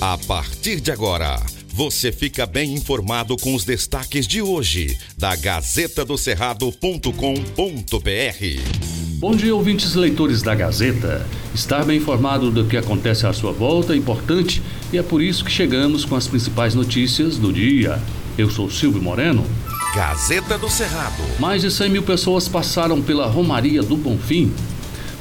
A partir de agora, você fica bem informado com os destaques de hoje da Gazeta do Cerrado.com.br. Bom dia, ouvintes leitores da Gazeta. Estar bem informado do que acontece à sua volta é importante e é por isso que chegamos com as principais notícias do dia. Eu sou Silvio Moreno. Gazeta do Cerrado. Mais de 100 mil pessoas passaram pela Romaria do Bonfim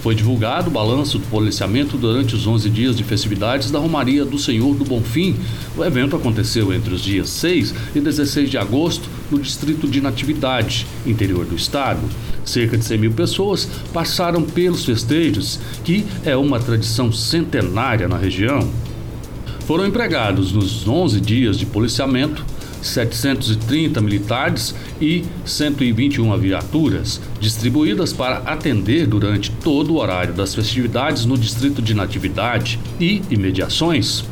foi divulgado o balanço do policiamento durante os 11 dias de festividades da Romaria do Senhor do Bonfim. O evento aconteceu entre os dias 6 e 16 de agosto no distrito de Natividade, interior do estado. Cerca de 100 mil pessoas passaram pelos festejos, que é uma tradição centenária na região. Foram empregados nos 11 dias de policiamento 730 militares e 121 viaturas, distribuídas para atender durante todo o horário das festividades no Distrito de Natividade e imediações.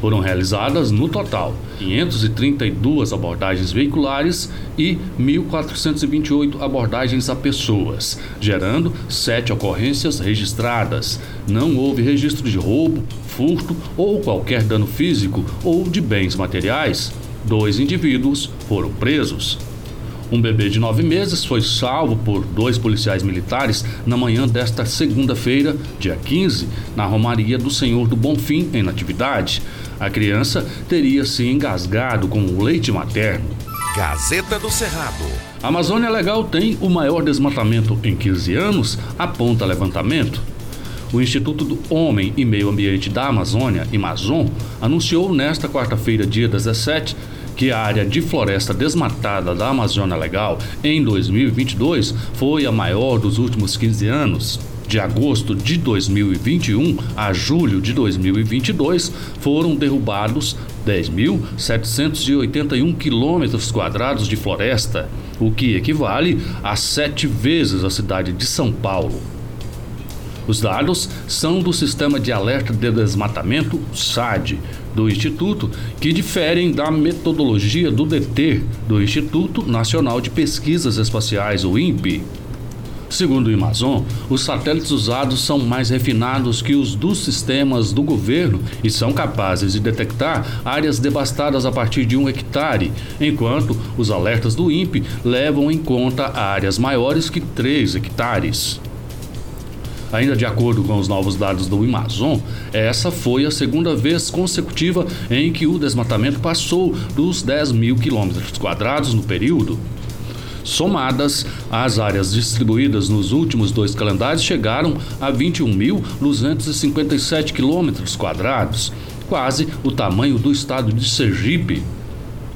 Foram realizadas, no total, 532 abordagens veiculares e 1.428 abordagens a pessoas, gerando sete ocorrências registradas. Não houve registro de roubo, furto ou qualquer dano físico ou de bens materiais. Dois indivíduos foram presos. Um bebê de nove meses foi salvo por dois policiais militares na manhã desta segunda-feira, dia 15, na Romaria do Senhor do Bonfim, em Natividade. A criança teria se engasgado com o leite materno. Gazeta do Cerrado. A Amazônia Legal tem o maior desmatamento em 15 anos, aponta levantamento. O Instituto do Homem e Meio Ambiente da Amazônia, Amazon, anunciou nesta quarta-feira, dia 17, que a área de floresta desmatada da Amazônia Legal em 2022 foi a maior dos últimos 15 anos. De agosto de 2021 a julho de 2022, foram derrubados 10.781 quilômetros quadrados de floresta, o que equivale a sete vezes a cidade de São Paulo. Os dados são do Sistema de Alerta de Desmatamento, SAD, do Instituto, que diferem da metodologia do DT, do Instituto Nacional de Pesquisas Espaciais, o INPE. Segundo o Amazon, os satélites usados são mais refinados que os dos sistemas do governo e são capazes de detectar áreas devastadas a partir de um hectare, enquanto os alertas do INPE levam em conta áreas maiores que 3 hectares. Ainda de acordo com os novos dados do Amazon, essa foi a segunda vez consecutiva em que o desmatamento passou dos 10 mil quilômetros quadrados no período. Somadas, as áreas distribuídas nos últimos dois calendários chegaram a 21.257 quilômetros quadrados, quase o tamanho do estado de Sergipe.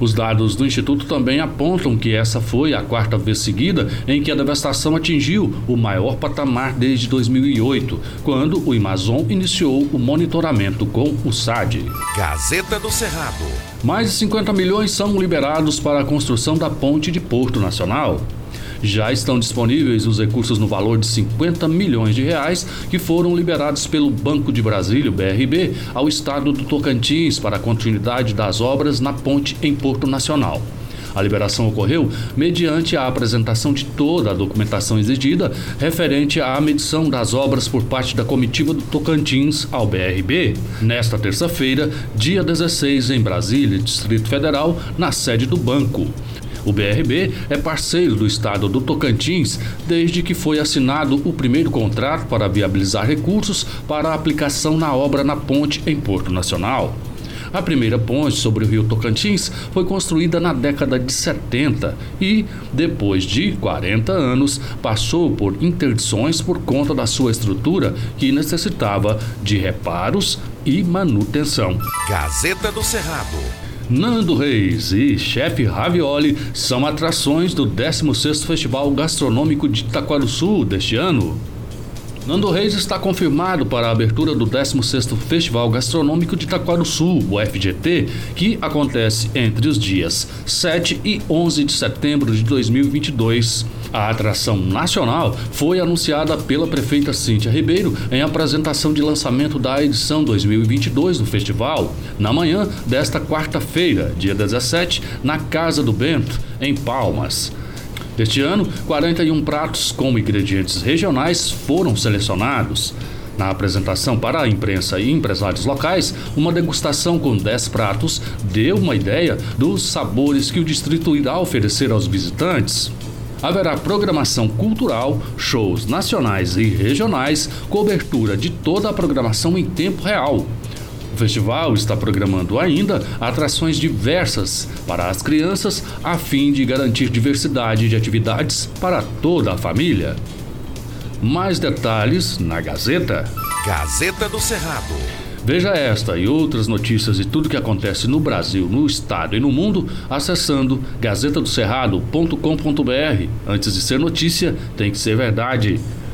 Os dados do Instituto também apontam que essa foi a quarta vez seguida em que a devastação atingiu o maior patamar desde 2008, quando o Amazon iniciou o monitoramento com o SAD. Gazeta do Cerrado. Mais de 50 milhões são liberados para a construção da ponte de Porto Nacional já estão disponíveis os recursos no valor de 50 milhões de reais que foram liberados pelo Banco de Brasília, BRB, ao estado do Tocantins para a continuidade das obras na ponte em Porto Nacional. A liberação ocorreu mediante a apresentação de toda a documentação exigida referente à medição das obras por parte da comitiva do Tocantins ao BRB, nesta terça-feira, dia 16, em Brasília, Distrito Federal, na sede do banco. O BRB é parceiro do estado do Tocantins desde que foi assinado o primeiro contrato para viabilizar recursos para a aplicação na obra na ponte em Porto Nacional. A primeira ponte sobre o rio Tocantins foi construída na década de 70 e, depois de 40 anos, passou por interdições por conta da sua estrutura que necessitava de reparos e manutenção. Gazeta do Cerrado. Nando Reis e Chefe Ravioli são atrações do 16º Festival Gastronômico de Itaquaruçu deste ano. Nando Reis está confirmado para a abertura do 16º Festival Gastronômico de Itaquaruçu, o FGT, que acontece entre os dias 7 e 11 de setembro de 2022. A atração nacional foi anunciada pela prefeita Cíntia Ribeiro em apresentação de lançamento da edição 2022 do festival, na manhã desta quarta-feira, dia 17, na Casa do Bento, em Palmas. Este ano, 41 pratos com ingredientes regionais foram selecionados. Na apresentação para a imprensa e empresários locais, uma degustação com 10 pratos deu uma ideia dos sabores que o distrito irá oferecer aos visitantes. Haverá programação cultural, shows nacionais e regionais, cobertura de toda a programação em tempo real. O festival está programando ainda atrações diversas para as crianças, a fim de garantir diversidade de atividades para toda a família. Mais detalhes na Gazeta. Gazeta do Cerrado. Veja esta e outras notícias e tudo que acontece no Brasil, no estado e no mundo acessando gazetadocerrado.com.br. Antes de ser notícia, tem que ser verdade.